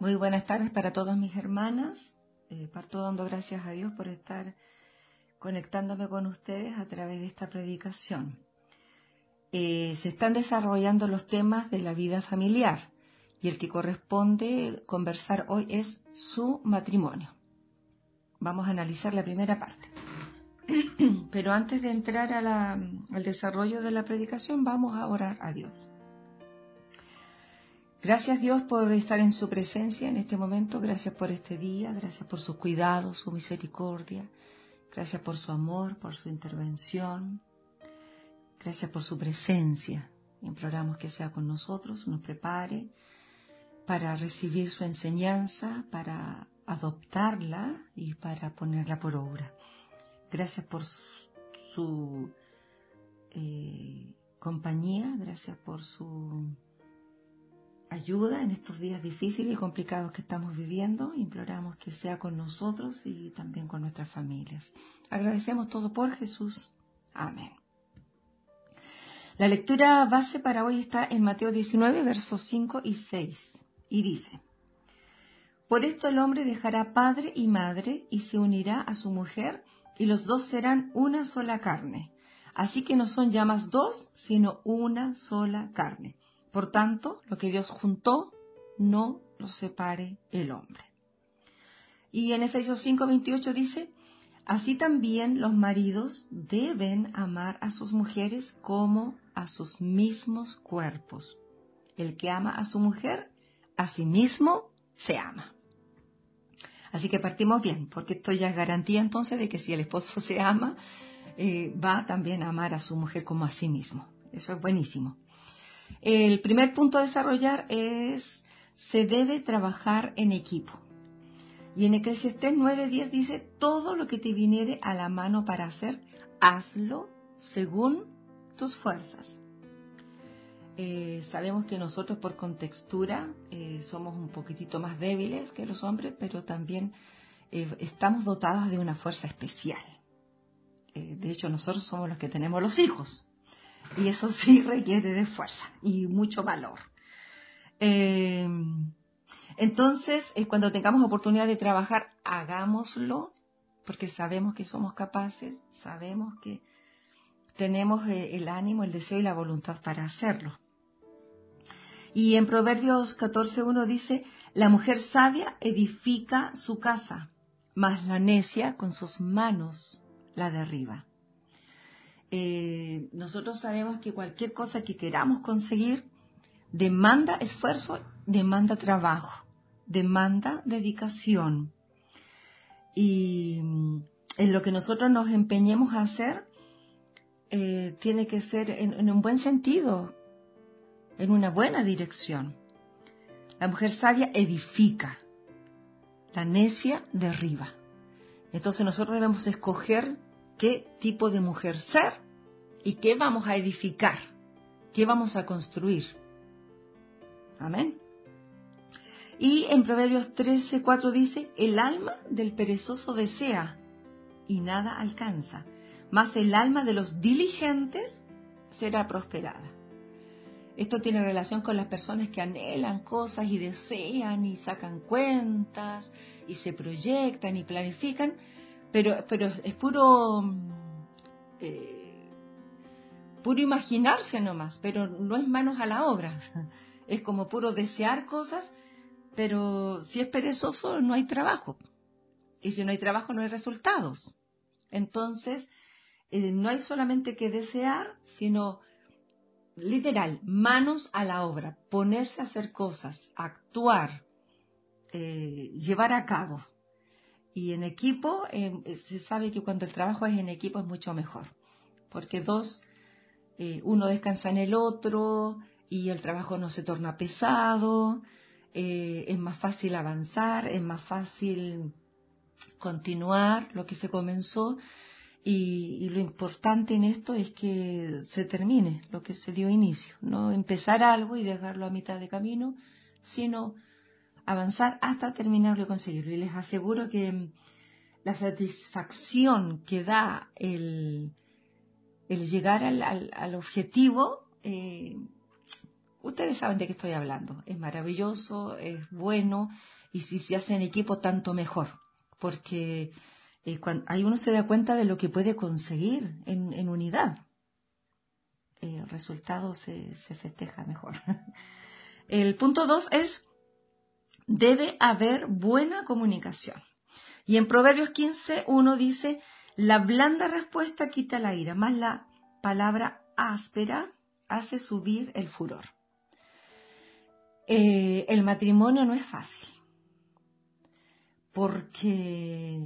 Muy buenas tardes para todas mis hermanas. Eh, parto dando gracias a Dios por estar conectándome con ustedes a través de esta predicación. Eh, se están desarrollando los temas de la vida familiar y el que corresponde conversar hoy es su matrimonio. Vamos a analizar la primera parte. Pero antes de entrar al desarrollo de la predicación, vamos a orar a Dios. Gracias Dios por estar en su presencia en este momento, gracias por este día, gracias por sus cuidados, su misericordia, gracias por su amor, por su intervención, gracias por su presencia. Imploramos que sea con nosotros, nos prepare para recibir su enseñanza, para adoptarla y para ponerla por obra. Gracias por su, eh, compañía, gracias por su ayuda en estos días difíciles y complicados que estamos viviendo. Imploramos que sea con nosotros y también con nuestras familias. Agradecemos todo por Jesús. Amén. La lectura base para hoy está en Mateo 19, versos 5 y 6, y dice, Por esto el hombre dejará padre y madre y se unirá a su mujer, y los dos serán una sola carne. Así que no son ya más dos, sino una sola carne. Por tanto, lo que Dios juntó, no lo separe el hombre. Y en Efesios 5:28 dice, así también los maridos deben amar a sus mujeres como a sus mismos cuerpos. El que ama a su mujer, a sí mismo se ama. Así que partimos bien, porque esto ya es garantía entonces de que si el esposo se ama, eh, va también a amar a su mujer como a sí mismo. Eso es buenísimo. El primer punto a desarrollar es, se debe trabajar en equipo. Y en Eclesiastés 9:10 dice, todo lo que te viniere a la mano para hacer, hazlo según tus fuerzas. Eh, sabemos que nosotros por contextura eh, somos un poquitito más débiles que los hombres, pero también eh, estamos dotadas de una fuerza especial. de hecho, nosotros somos los que tenemos los hijos. Y eso sí requiere de fuerza y mucho valor. Eh, entonces, eh, cuando tengamos oportunidad de trabajar, hagámoslo, porque sabemos que somos capaces, sabemos que tenemos eh, el ánimo, el deseo y la voluntad para hacerlo. Y en Proverbios 14.1 dice, la mujer sabia edifica su casa, mas la necia con sus manos la derriba. Eh, nosotros sabemos que cualquier cosa que queramos conseguir demanda esfuerzo, demanda trabajo, demanda dedicación. Y mm, en lo que nosotros nos empeñemos a hacer, eh, tiene que ser en, un buen sentido, en una buena dirección. La mujer sabia edifica, la necia derriba. Entonces nosotros debemos escoger qué tipo de mujer ser y qué vamos a edificar, qué vamos a construir. Amén. Y en Proverbios 13, 4 dice, el alma del perezoso desea y nada alcanza, mas el alma de los diligentes será prosperada. Esto tiene relación con las personas que anhelan cosas y desean y sacan cuentas y se proyectan y planifican, pero, pero es puro, eh, puro imaginarse nomás, pero no es manos a la obra. Es como puro desear cosas, pero si es perezoso no hay trabajo. Y si no hay trabajo no hay resultados. Entonces, eh, no hay solamente que desear, sino literal, manos a la obra, ponerse a hacer cosas, actuar, eh, llevar a cabo. Y en equipo, em, se sabe que cuando el trabajo es en equipo es mucho mejor, porque dos, eh, uno descansa en el otro y el trabajo no se torna pesado, eh, es más fácil avanzar, es más fácil continuar lo que se comenzó y, lo importante en esto es que se termine lo que se dio inicio, no empezar algo y dejarlo a mitad de camino, sino avanzar hasta terminarlo y conseguirlo. Y les aseguro que mm, la satisfacción que da el, llegar al, objetivo, eh, Ustedes saben de qué estoy hablando. Es maravilloso, es bueno y si se hace en equipo tanto mejor, porque eh, ahí uno se da cuenta de lo que puede conseguir en, unidad. El resultado se festeja mejor. El punto dos es, debe haber buena comunicación. Y en Proverbios 15, uno dice, la blanda respuesta quita la ira, más la palabra áspera hace subir el furor. Eh, el matrimonio no es fácil, porque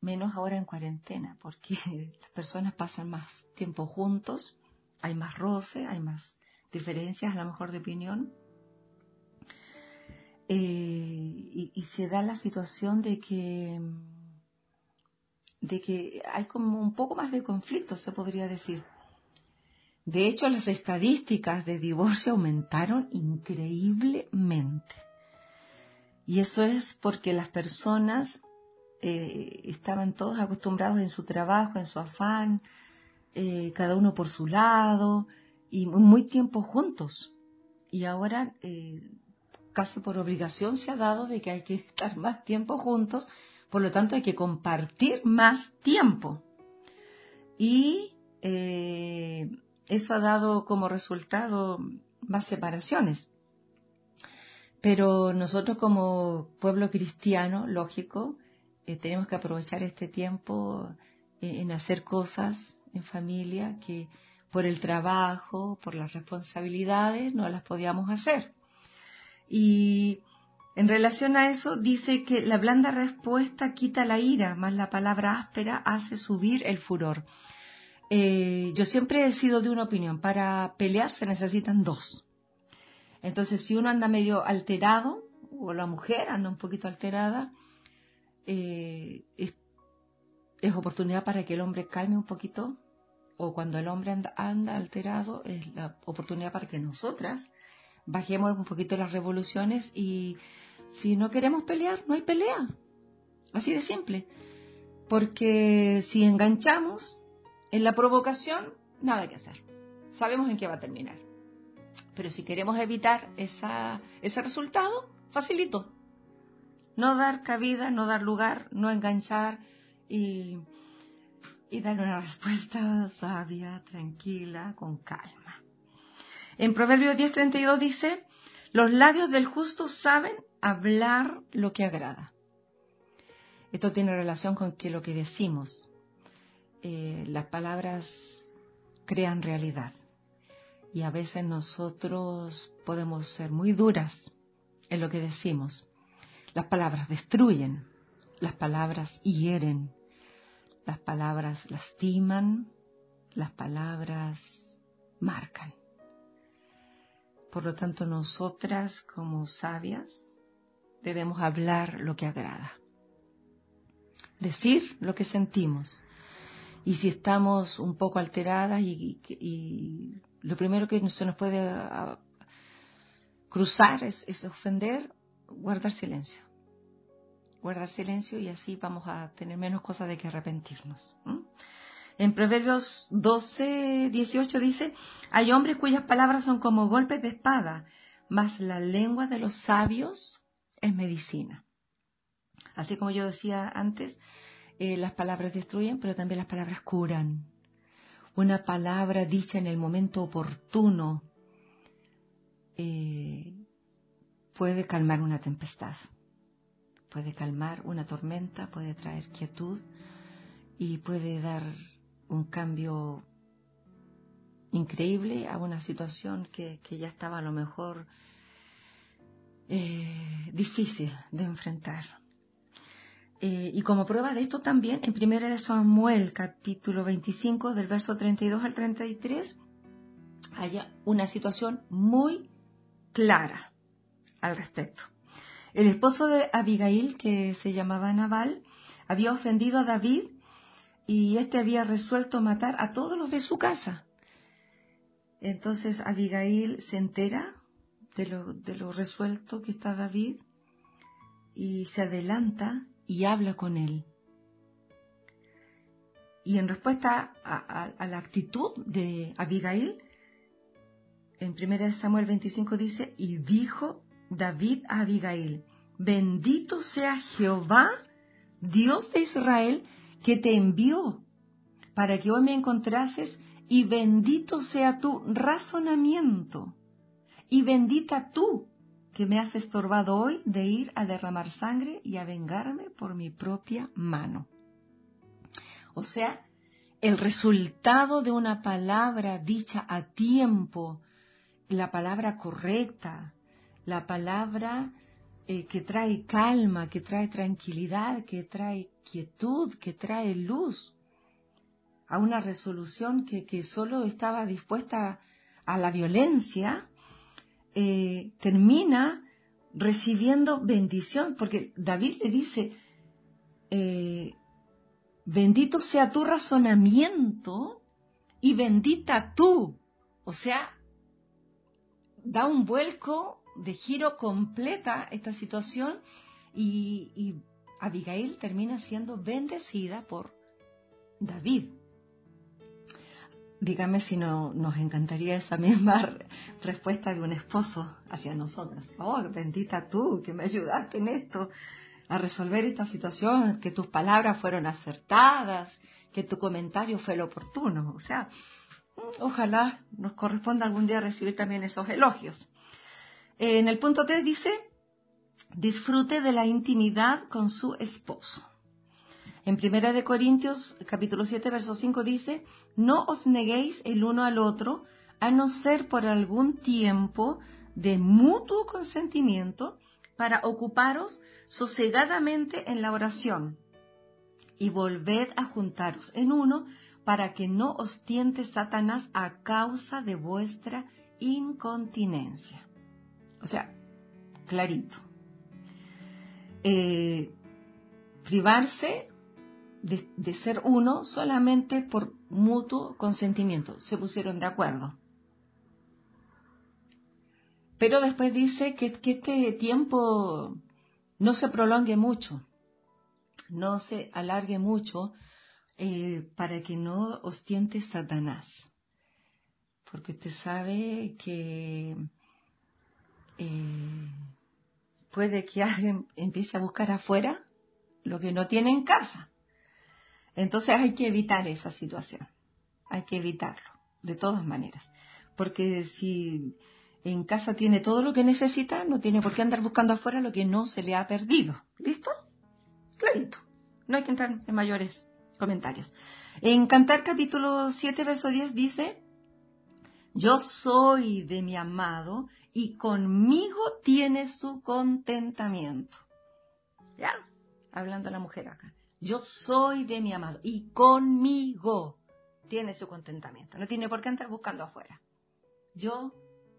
menos ahora en cuarentena, porque las personas pasan más tiempo juntos, hay más roce, hay más diferencias a lo mejor de opinión. Eh, y, se da la situación de que de que hay como un poco más de conflicto, se podría decir. De hecho, las estadísticas de divorcio aumentaron increíblemente. Y eso es porque las personas eh, estaban todos acostumbrados en su trabajo, en su afán, eh, cada uno por su lado, y muy tiempo juntos. Y ahora, eh, casi por obligación, se ha dado de que hay que estar más tiempo juntos, por lo tanto hay que compartir más tiempo. Y eso ha dado como resultado más separaciones. Pero nosotros como pueblo cristiano, lógico, eh, tenemos que aprovechar este tiempo eh, en hacer cosas en familia que por el trabajo, por las responsabilidades, no las podíamos hacer. Y en relación a eso dice que la blanda respuesta quita la ira, más la palabra áspera hace subir el furor. Eh, yo siempre he sido de una opinión, para pelear se necesitan dos. Entonces, si uno anda medio alterado, o la mujer anda un poquito alterada, eh, es, oportunidad para que el hombre calme un poquito, o cuando el hombre anda, anda alterado, es la oportunidad para que nosotras bajemos un poquito las revoluciones y si no queremos pelear, no hay pelea. Así de simple. Porque si enganchamos, en la provocación, nada que hacer. Sabemos en qué va a terminar. Pero si queremos evitar ese resultado, facilito. No dar cabida, no dar lugar, no enganchar y, y dar una respuesta sabia, tranquila, con calma. En Proverbios 10:32 dice, los labios del justo saben hablar lo que agrada. Esto tiene relación con que lo que decimos, eh, las palabras crean realidad. Y a veces nosotros podemos ser muy duras en lo que decimos. Las palabras destruyen, las palabras hieren, las palabras lastiman, las palabras marcan. Por lo tanto, nosotras como sabias debemos hablar lo que agrada, decir lo que sentimos, y si estamos un poco alteradas y, lo primero que se nos puede cruzar es, ofender, guardar silencio. Guardar silencio y así vamos a tener menos cosas de que arrepentirnos. En Proverbios 12, 18 dice, hay hombres cuyas palabras son como golpes de espada, mas la lengua de los sabios es medicina. Así como yo decía antes, eh, las palabras destruyen, pero también las palabras curan. Una palabra dicha en el momento oportuno eh, puede calmar una tempestad, puede calmar una tormenta, puede traer quietud y puede dar un cambio increíble a una situación que, ya estaba a lo mejor eh, difícil de enfrentar. Eh, y como prueba de esto también, en 1 Samuel capítulo 25, del verso 32 al 33, hay una situación muy clara al respecto. El esposo de Abigail, que se llamaba Nabal, había ofendido a David y éste había resuelto matar a todos los de su casa. Entonces Abigail se entera de lo, de lo resuelto que está David y se adelanta y habla con él. Y en respuesta a, la actitud de Abigail, en 1 Samuel 25 dice, y dijo David a Abigail, bendito sea Jehová, Dios de Israel, que te envió para que hoy me encontrases, y bendito sea tu razonamiento, y bendita tú que me has estorbado hoy de ir a derramar sangre y a vengarme por mi propia mano. O sea, el resultado de una palabra dicha a tiempo, la palabra correcta, la palabra eh, que trae calma, que trae tranquilidad, que trae quietud, que trae luz, a una resolución que, que solo estaba dispuesta a la violencia, eh, termina recibiendo bendición, porque David le dice, eh, bendito sea tu razonamiento y bendita tú. O sea, da un vuelco de giro completa esta situación y, y Abigail termina siendo bendecida por David. Dígame si no nos encantaría esa misma respuesta de un esposo hacia nosotras. Oh, bendita tú que me ayudaste en esto, a resolver esta situación, que tus palabras fueron acertadas, que tu comentario fue lo oportuno. O sea, ojalá nos corresponda algún día recibir también esos elogios. En el punto 3 dice, disfrute de la intimidad con su esposo. En Primera de Corintios, capítulo 7, verso 5 dice, no os neguéis el uno al otro, a no ser por algún tiempo de mutuo consentimiento, para ocuparos sosegadamente en la oración, y volved a juntaros en uno, para que no os tiente Satanás a causa de vuestra incontinencia. O sea, clarito. Eh, privarse de, ser uno solamente por mutuo consentimiento. Se pusieron de acuerdo. Pero después dice que, este tiempo no se prolongue mucho, no se alargue mucho eh, para que no ostiente Satanás. Porque usted sabe que eh, puede que alguien empiece a buscar afuera lo que no tiene en casa. Entonces hay que evitar esa situación, hay que evitarlo, de todas maneras, porque si en casa tiene todo lo que necesita, no tiene por qué andar buscando afuera lo que no se le ha perdido. ¿Listo? Clarito. No hay que entrar en mayores comentarios. En Cantar capítulo 7, verso 10 dice, yo soy de mi amado y conmigo tiene su contentamiento. ¿Ya? Hablando la mujer acá. Yo soy de mi amado y conmigo tiene su contentamiento. No tiene por qué entrar buscando afuera. Yo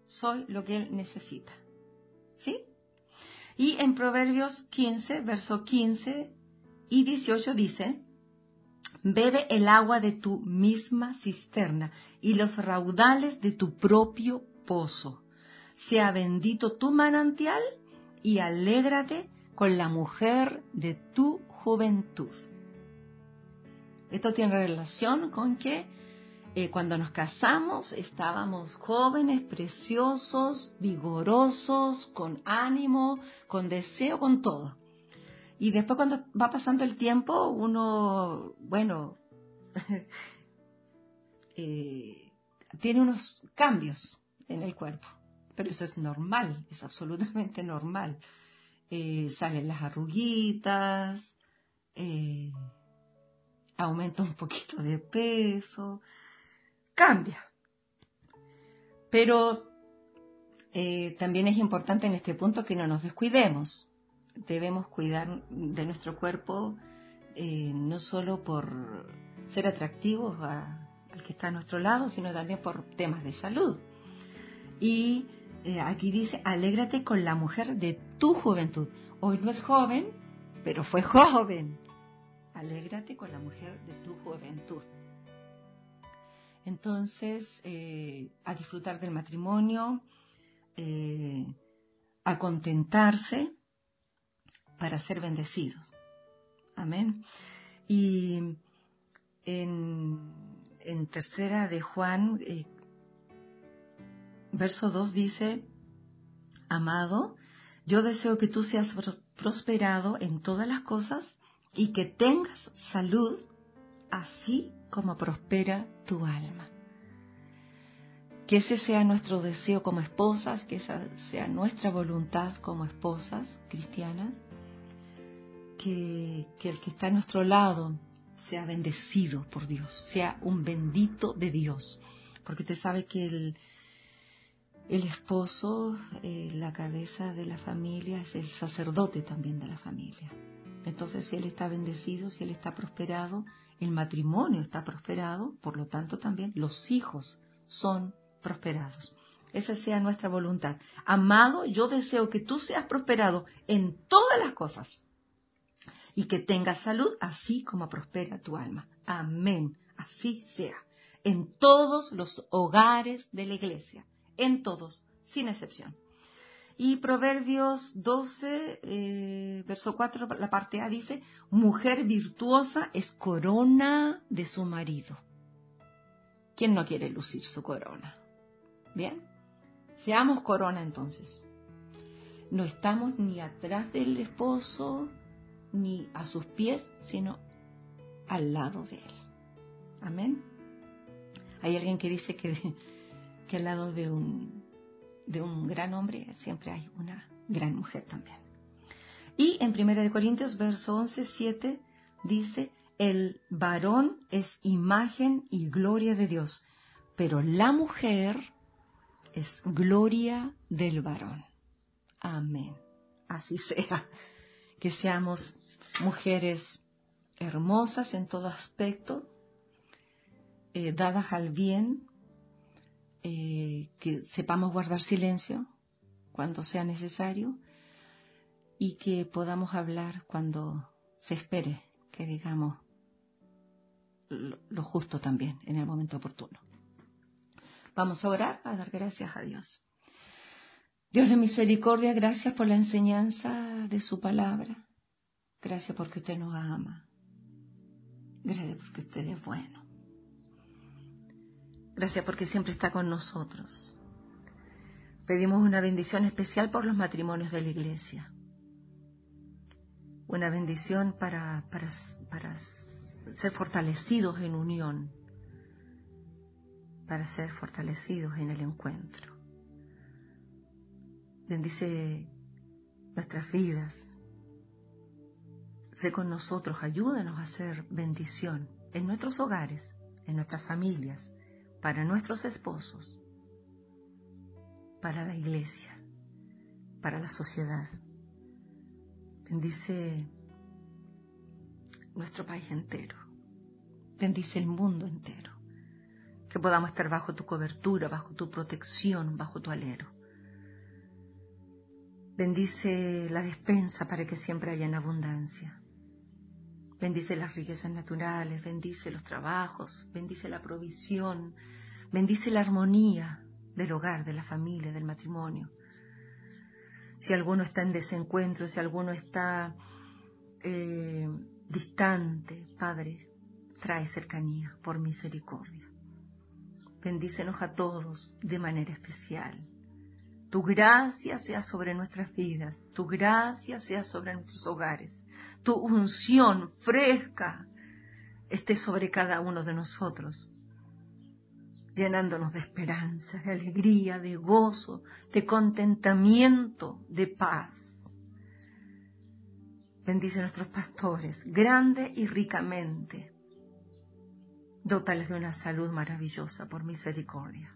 soy lo que él necesita. ¿Sí? Y en Proverbios 15, verso 15 y 18 dice, bebe el agua de tu misma cisterna y los raudales de tu propio pozo. Sea bendito tu manantial y alégrate con la mujer de tu juventud. Esto tiene relación con que eh, cuando nos casamos estábamos jóvenes, preciosos, vigorosos, con ánimo, con deseo, con todo. Y después cuando va pasando el tiempo, uno, bueno, eh, tiene unos cambios en el cuerpo. Pero eso es normal, es absolutamente normal. Eh, salen las arruguitas, eh, aumenta un poquito de peso, cambia. Pero eh, también es importante en este punto que no nos descuidemos. Debemos cuidar de nuestro cuerpo no solo por ser atractivos al que está a nuestro lado, sino también por temas de salud. Y aquí dice, alégrate con la mujer de tu juventud. Hoy no es joven, pero fue joven alégrate con la mujer de tu juventud. Entonces, eh, a disfrutar del matrimonio, eh, a contentarse para ser bendecidos. Amén. Y en, tercera de Juan, verso 2 dice, Amado, yo deseo que tú seas prosperado en todas las cosas y que tengas salud, así como prospera tu alma. Que ese sea nuestro deseo como esposas, que esa sea nuestra voluntad como esposas cristianas, que, el que está a nuestro lado sea bendecido por Dios, sea un bendito de Dios, porque usted sabe que el, el esposo, eh, la cabeza de la familia, es el sacerdote también de la familia. Entonces, si él está bendecido, si él está prosperado, el matrimonio está prosperado, por lo tanto también los hijos son prosperados. Esa sea nuestra voluntad. Amado, yo deseo que tú seas prosperado en todas las cosas y que tengas salud así como prospera tu alma. Amén. Así sea. En todos los hogares de la iglesia. En todos, sin excepción. Y Proverbios 12, eh, verso 4, la parte A dice, mujer virtuosa es corona de su marido. ¿Quién no quiere lucir su corona? Bien, seamos corona entonces. No estamos ni atrás del esposo, ni a sus pies, sino al lado de él. Amén. Hay alguien que dice que, que al lado de un, de un gran hombre siempre hay una gran mujer también. Y en 1 Corintios, verso 11, 7, dice, el varón es imagen y gloria de Dios, pero la mujer es gloria del varón. Amén. Así sea. Que seamos mujeres hermosas en todo aspecto, eh, dadas al bien, eh, que sepamos guardar silencio cuando sea necesario y que podamos hablar cuando se espere que digamos lo, justo también en el momento oportuno. Vamos a orar, a dar gracias a Dios. Dios de misericordia, gracias por la enseñanza de su palabra. Gracias porque usted nos ama. Gracias porque usted es bueno. Gracias porque siempre está con nosotros. Pedimos una bendición especial por los matrimonios de la iglesia. Una bendición para, ser fortalecidos en unión, para ser fortalecidos en el encuentro. Bendice nuestras vidas. Sé con nosotros, ayúdanos a hacer bendición en nuestros hogares, en nuestras familias, para nuestros esposos, para la iglesia, para la sociedad. Bendice nuestro país entero. Bendice el mundo entero. Que podamos estar bajo tu cobertura, bajo tu protección, bajo tu alero. Bendice la despensa para que siempre haya en abundancia. Bendice las riquezas naturales, bendice los trabajos, bendice la provisión, bendice la armonía del hogar, de la familia, del matrimonio. Si alguno está en desencuentro, si alguno está eh, distante, Padre, trae cercanía por misericordia. Bendícenos a todos de manera especial. Tu gracia sea sobre nuestras vidas, tu gracia sea sobre nuestros hogares, tu unción fresca esté sobre cada uno de nosotros, llenándonos de esperanza, de alegría, de gozo, de contentamiento, de paz. Bendice a nuestros pastores, grande y ricamente. Dótales de una salud maravillosa por misericordia.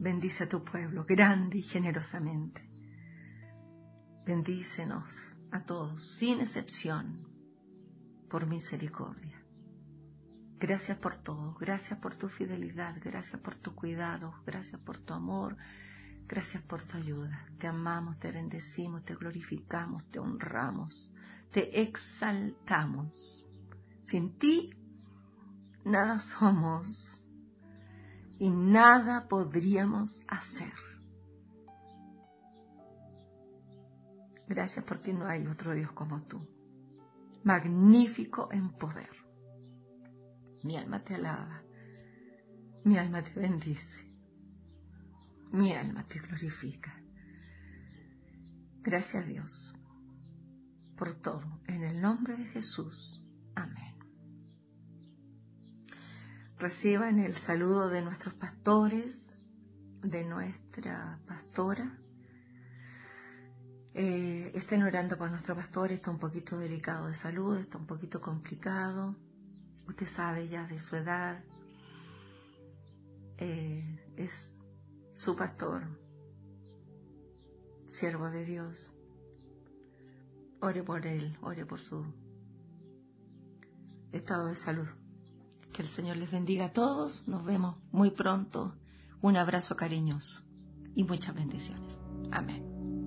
Bendice a tu pueblo grande y generosamente. Bendícenos a todos, sin excepción, por misericordia. Gracias por todo, gracias por tu fidelidad, gracias por tu cuidado, gracias por tu amor, gracias por tu ayuda. Te amamos, te bendecimos, te glorificamos, te honramos, te exaltamos. Sin ti, nada somos y nada podríamos hacer. Gracias porque no hay otro Dios como tú. Magnífico en poder. Mi alma te alaba. Mi alma te bendice. Mi alma te glorifica. Gracias a Dios por todo. En el nombre de Jesús. Amén. Reciban el saludo de nuestros pastores, de nuestra pastora. Eh, estén orando por nuestro pastor, está un poquito delicado de salud, está un poquito complicado. Usted sabe ya de su edad. Eh, es su pastor, siervo de Dios. Ore por él, ore por su estado de salud. Que el Señor les bendiga a todos. Nos vemos muy pronto. Un abrazo cariñoso y muchas bendiciones. Amén.